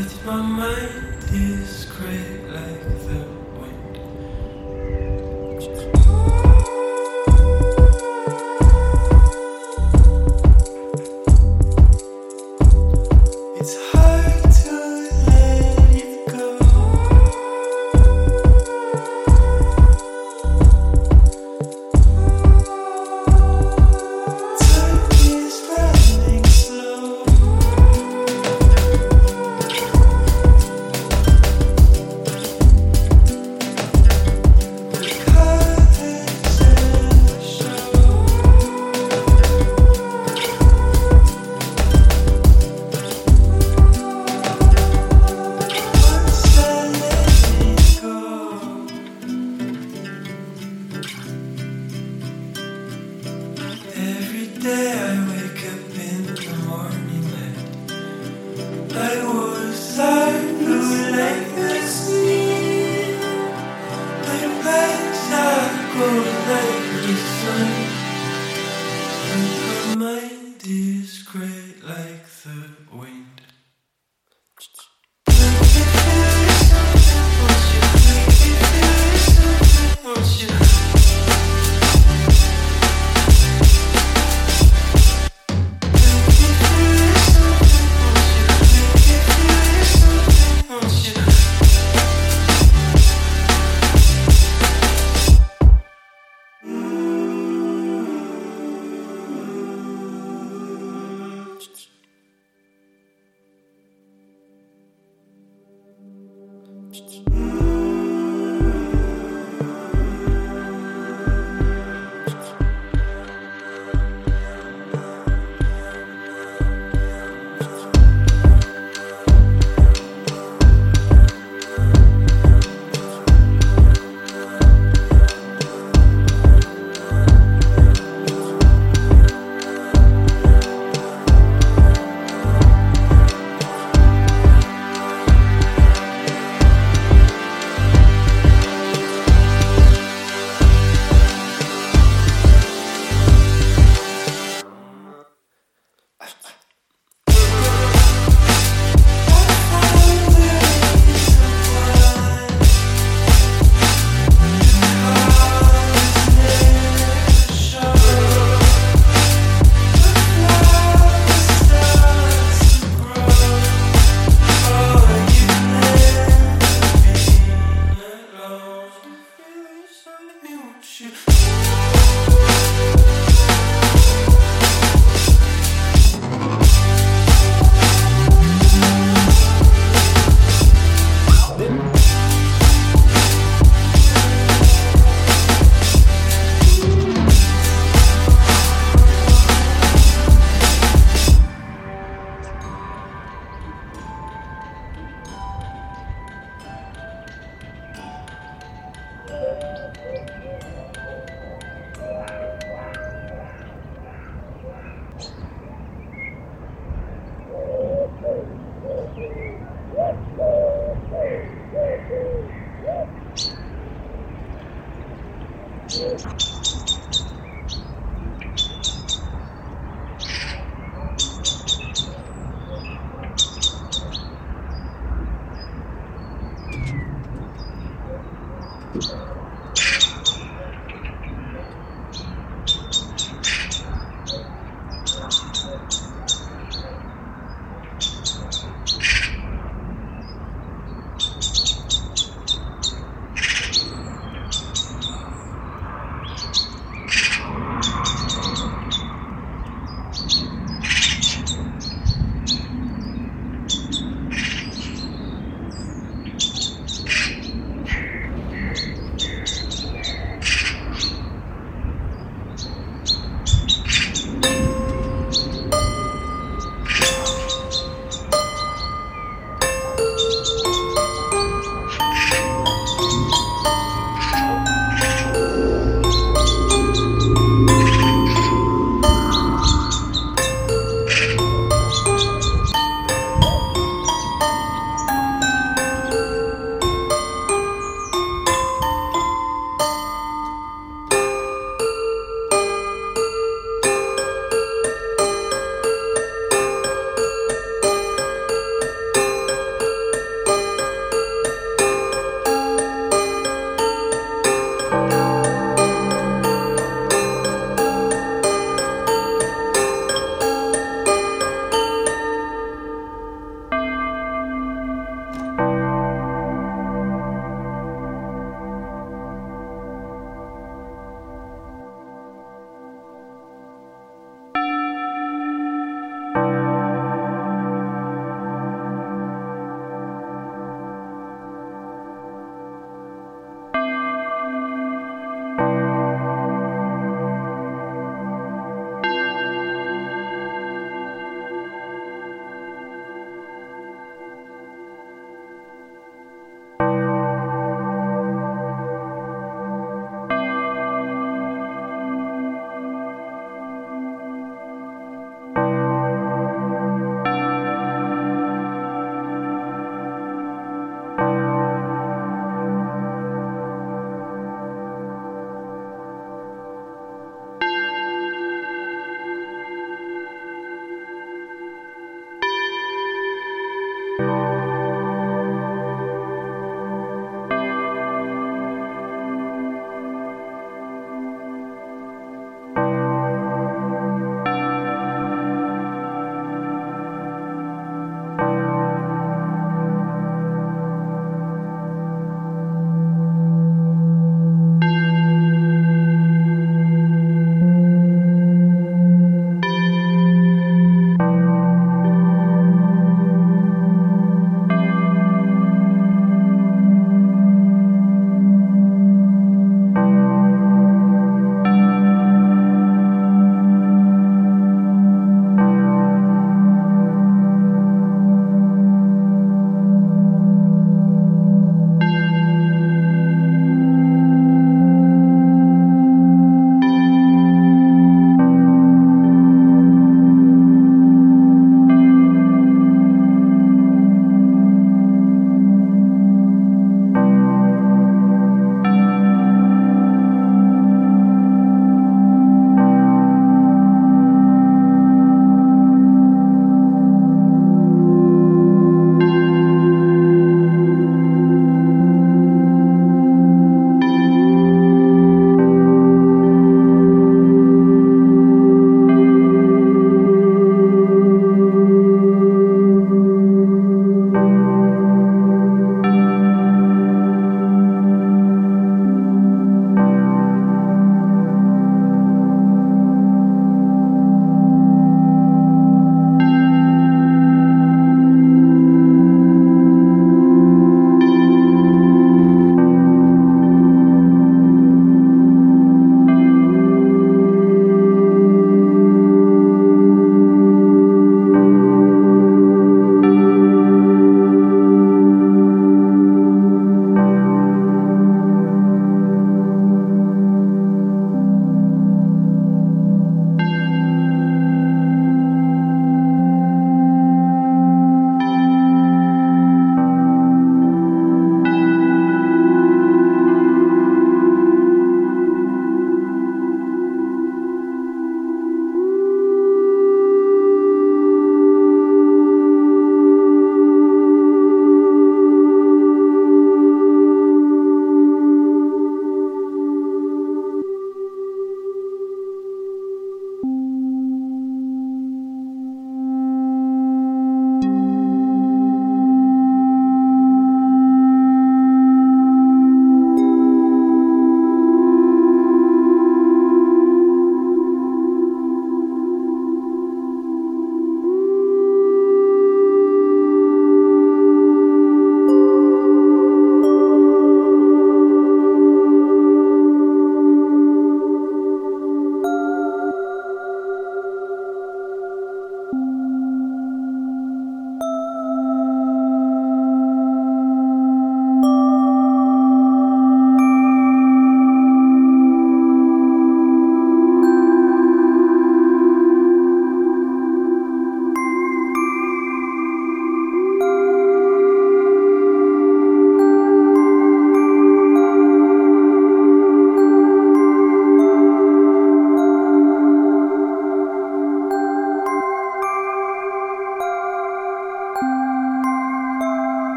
But my mind is great like the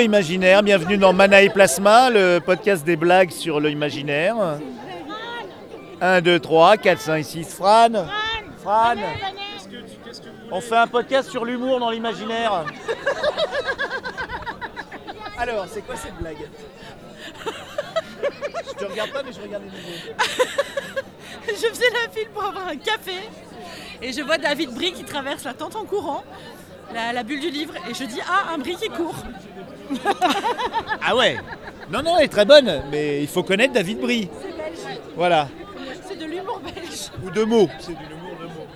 Imaginaire, bienvenue dans Mana et Plasma, le podcast des blagues sur l'imaginaire. 1, 2, 3, 4, 5, 6, Fran. Fran. On fait un podcast sur l'humour dans l'imaginaire. Alors, c'est quoi cette blague? Je te regarde pas, mais je regarde les niveaux. Je faisais la file pour avoir un café et je vois David Brie qui traverse la tente en courant, la, bulle du livre, et je dis Ah, un Brie qui court. Ah ouais Non, non, elle est très bonne, mais il faut connaître David Brie. Voilà. C'est de l'humour belge. Ou de mots. C'est de l'humour de mots.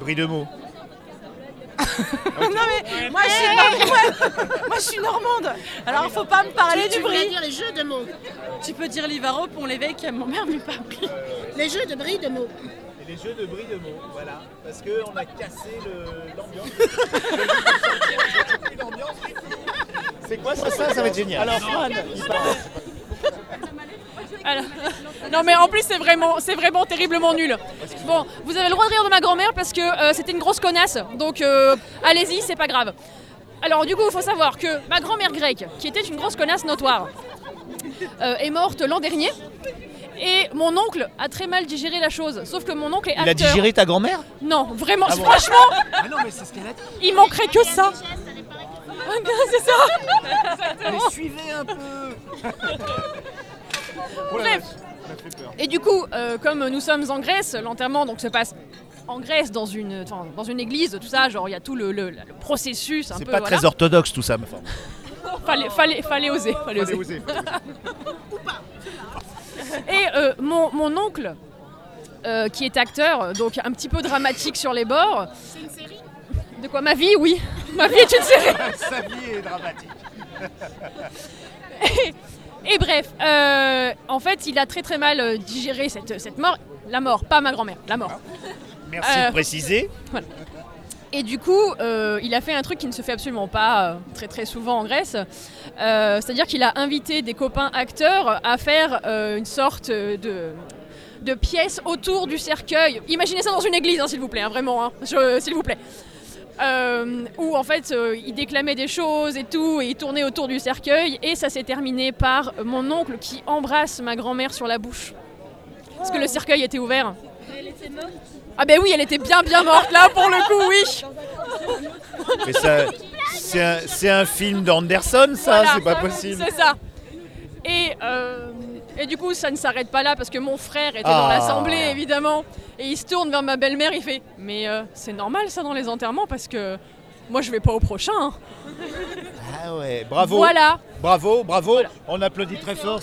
Brie de mots. non mais moi je, suis moi, je suis normande. Alors faut pas me parler Tu du voulais Brie. dire les jeux de mots. Tu peux dire Livaro, Pont l'évêque, mon mère n'est pas Brie. Les jeux de bris de mots. Et les jeux de bris de mots, voilà. Parce qu'on a cassé. L'ambiance. C'est quoi ça, ça Ça va être génial. Alors, Fran, il parle. Alors, non mais en plus c'est vraiment, c'est vraiment terriblement nul. Bon, vous avez le droit de rire de ma grand-mère parce que euh, c'était une grosse connasse, donc euh, allez-y, c'est pas grave. Alors du coup, il faut savoir que ma grand-mère grecque, qui était une grosse connasse notoire, euh, est morte l'an dernier. Et mon oncle a très mal digéré la chose, sauf que mon oncle est Il a digéré ta grand-mère? Non, vraiment, Ah bon franchement, Ah non, mais c'est ce qu'elle a dit. il manquerait que ça. C'est ça. Mais suivez un peu. Oh la Bref. vache, ça m'a fait peur. Et du coup, euh, comme nous sommes en Grèce, l'enterrement donc se passe en Grèce dans une, enfin, dans une église, tout ça, genre il y a tout le, le- le processus. un C'est peu, pas voilà. très orthodoxe tout ça, ma femme. Fallait, fallait, fallait oser, fallait Allez, oser. osez. Et euh, mon, mon oncle, euh, qui est acteur, donc un petit peu dramatique sur les bords. C'est une série. De quoi? Ma vie, oui. Ma vie est une série. Sa vie est dramatique. Et bref, euh, en fait, il a très très mal euh, digéré cette, cette mort. La mort, pas ma grand-mère, la mort. Merci Euh, de préciser. Et du coup, euh, il a fait un truc qui ne se fait absolument pas euh, très très souvent en Grèce. Euh, C'est-à-dire qu'il a invité des copains acteurs à faire une sorte de, de pièce autour du cercueil. Imaginez ça dans une église, hein, s'il vous plaît, hein, vraiment, hein, s'il vous plaît. Euh, où en fait euh, il déclamait des choses et tout, et il tournait autour du cercueil, et ça s'est terminé par mon oncle qui embrasse ma grand-mère sur la bouche. Parce que le cercueil était ouvert. Ah ben oui, elle était bien bien morte là pour le coup, oui. C'est un, film d'Anderson, ça, Voilà. c'est pas possible. C'est ça. Et, euh, et du coup, ça ne s'arrête pas là parce que mon frère était dans Ah. l'assemblée évidemment. Et il se tourne vers ma belle-mère, il fait Mais euh, c'est normal ça dans les enterrements parce que moi je vais pas au prochain. hein. Ah ouais, bravo. Voilà. Bravo, bravo. On applaudit très fort,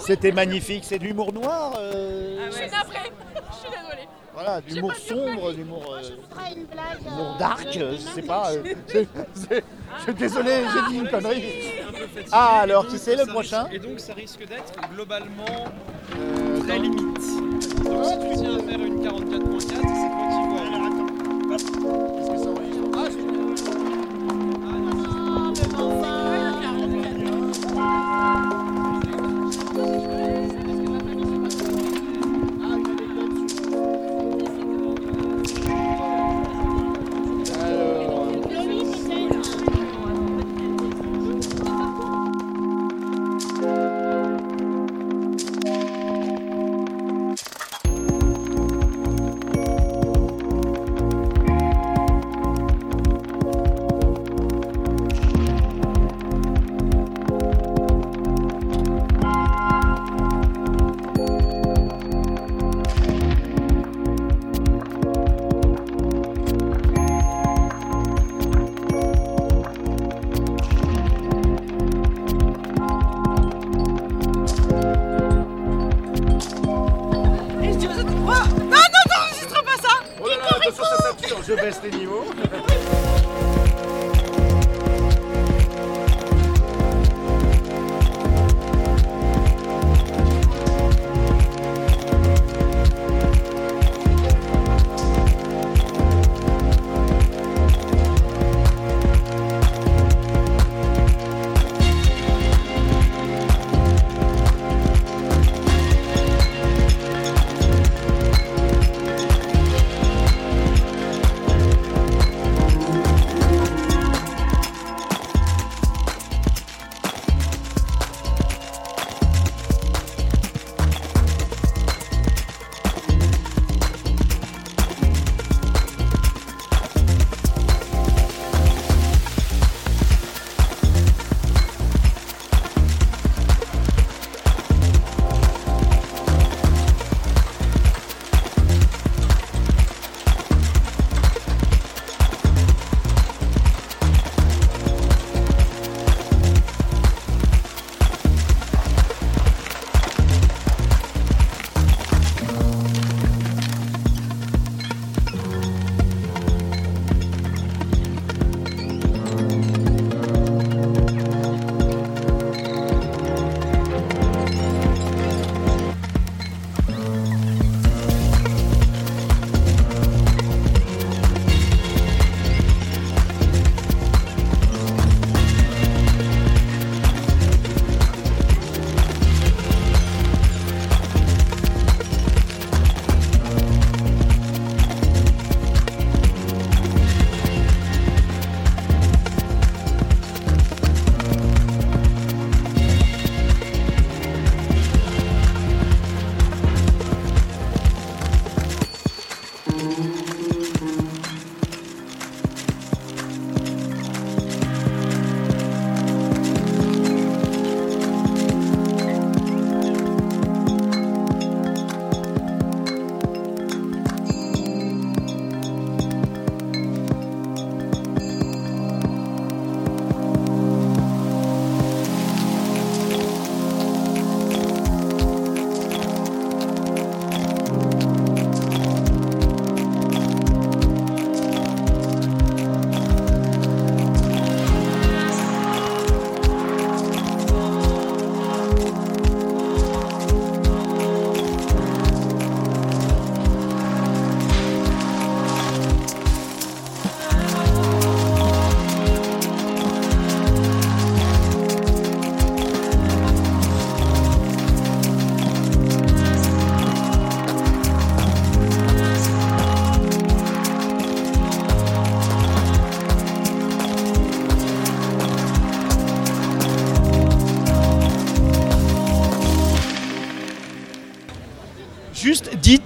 c'était magnifique. C'est de l'humour noir. euh, Je suis navrée. Je suis désolée. Voilà, d'humour sombre, d'humour euh, d'humour dark, euh, je sais pas. euh, je suis désolé, j'ai dit une connerie. Ah, alors qui c'est le prochain? Et donc ça risque d'être globalement euh, très limite. Donc si tu tiens à faire une 44.4, c'est toi qui vois.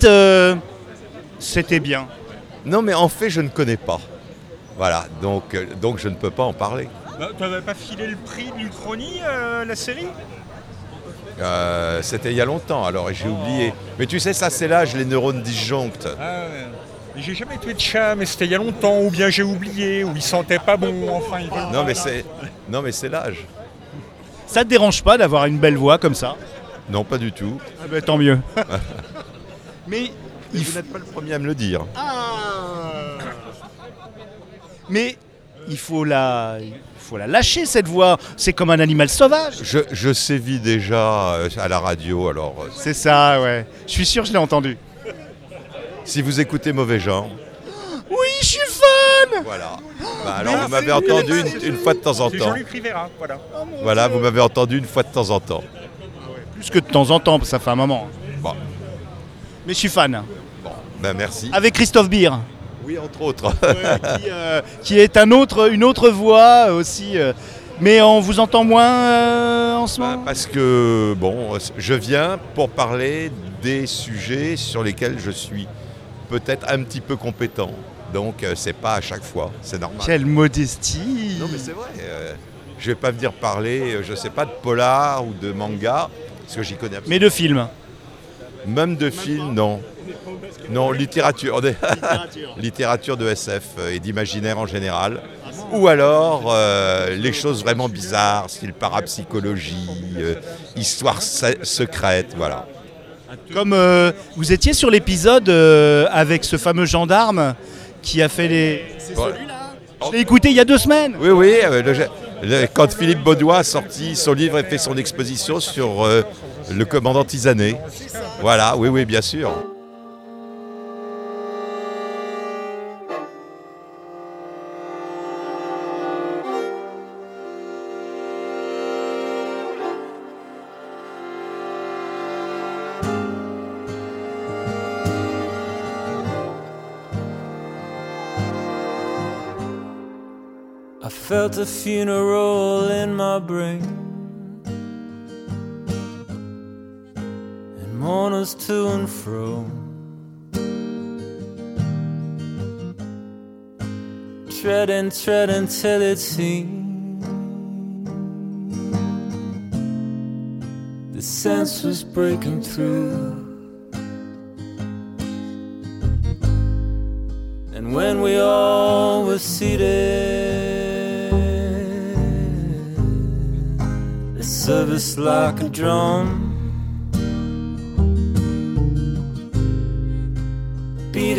Euh, c'était bien. Non, mais en fait, je ne connais pas. Voilà, donc, euh, donc je ne peux pas en parler. Bah, T'avais pas filé le prix de l'Uchronie, euh, la série? Euh, C'était il y a longtemps, alors et j'ai oublié. Mais tu sais, ça c'est l'âge, les neurones disjonctes. Ah ouais. J'ai jamais tué de chat, mais c'était il y a longtemps, ou bien j'ai oublié, ou il sentait pas bon, enfin il veut Non, mais c'est, non, mais c'est l'âge. Ça te dérange pas d'avoir une belle voix comme ça? Non, pas du tout. Ah ben, Tant mieux. Mais vous faut... n'êtes pas le premier à me le dire. Mais il faut la, il faut la lâcher cette voix. C'est comme un animal sauvage. Je, je sévis déjà euh, à la radio, alors euh, C'est ça, ouais. Je suis sûr, je l'ai entendu. si vous écoutez Mauvais Genre, Oui, je suis fan. voilà. Bah, alors vous m'avez entendu une, une fois de temps en temps. Jean-Luc Rivera, voilà. Voilà, vous m'avez entendu une fois de temps en temps. Plus que de temps en temps, parce que ça fait un moment. Bon, Mais je suis fan. bon, ben merci. Avec Christophe Beer. Oui, entre autres. qui, euh, qui est un autre, une autre voix aussi. euh, mais on vous entend moins euh, en ce Bah, moment? parce que, bon, je viens pour parler des sujets sur lesquels je suis peut-être un petit peu compétent. Donc, c'est pas à chaque fois, c'est normal. Quelle modestie Non, mais c'est vrai. je vais pas venir parler, je sais pas, de polar ou de manga, parce que j'y connais absolument. Mais de films. Même de films, non. Non, littérature. littérature de SF euh, et d'imaginaire en général. Ou alors euh, les choses vraiment bizarres, style parapsychologie, euh, histoire se- secrète, voilà. Comme euh, vous étiez sur l'épisode avec ce fameux gendarme qui a fait les... Ouais. Je l'ai écouté il y a deux semaines. Oui, oui, le- le- quand Philippe Baudois a sorti son livre et fait son exposition sur le commandant Tisanet. Voilà, oui, oui, bien sûr. I felt a funeral in my brain. Mourners to and fro. Treading, treading till it seemed the sense was breaking through. And when we all were seated, the service like a drum.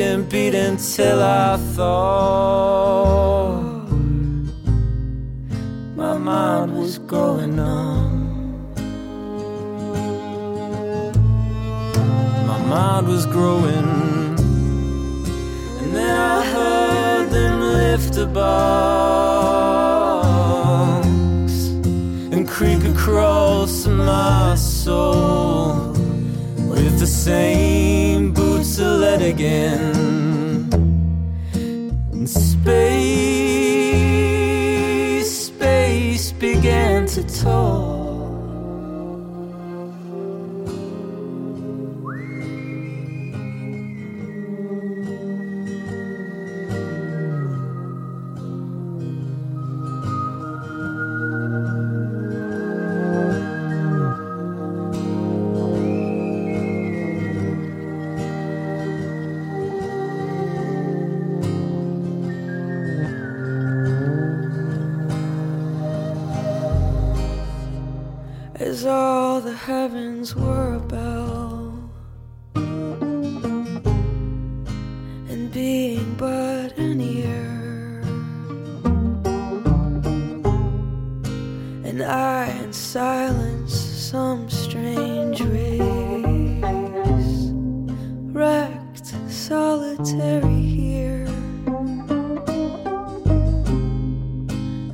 Beating, beating till I thought my mind was going numb. My mind was growing. And then I heard them lift the box and creak across my soul with the same again. And space, space began to talk. Solitary here.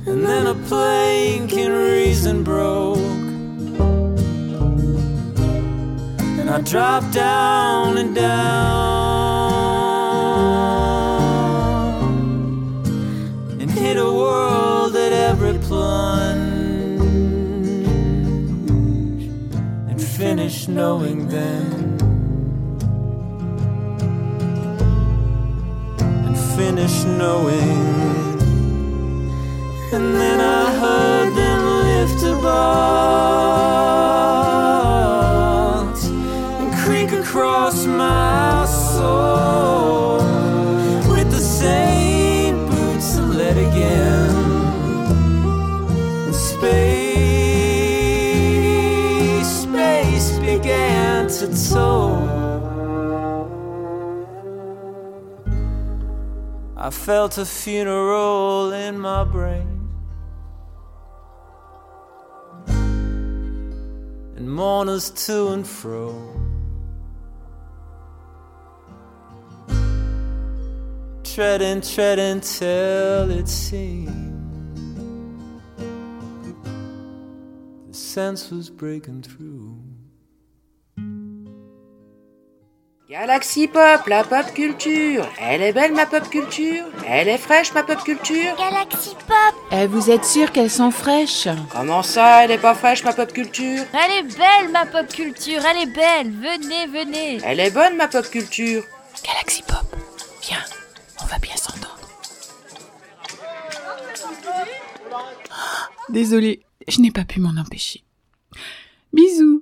And then a plank in reason broke. And I dropped down and down and hit a world at every plunge and finished knowing then finish knowing. And then I heard them lift a box and creak across my soul with the same boots that led again. And space, space began to toll. I felt a funeral in my brain. And mourners to and fro. Treading, treading till it seemed the sense was breaking through. Galaxy Pop, la pop culture. Elle est belle ma pop culture. Elle est fraîche ma pop culture. Galaxy Pop. Eh, vous êtes sûr qu'elles sont fraîches? Comment ça, elle est pas fraîche ma pop culture? Elle est belle ma pop culture, elle est belle. Venez, venez. Elle est bonne ma pop culture. Galaxy Pop, viens, on va bien s'entendre. Désolée, je n'ai pas pu m'en empêcher. Bisous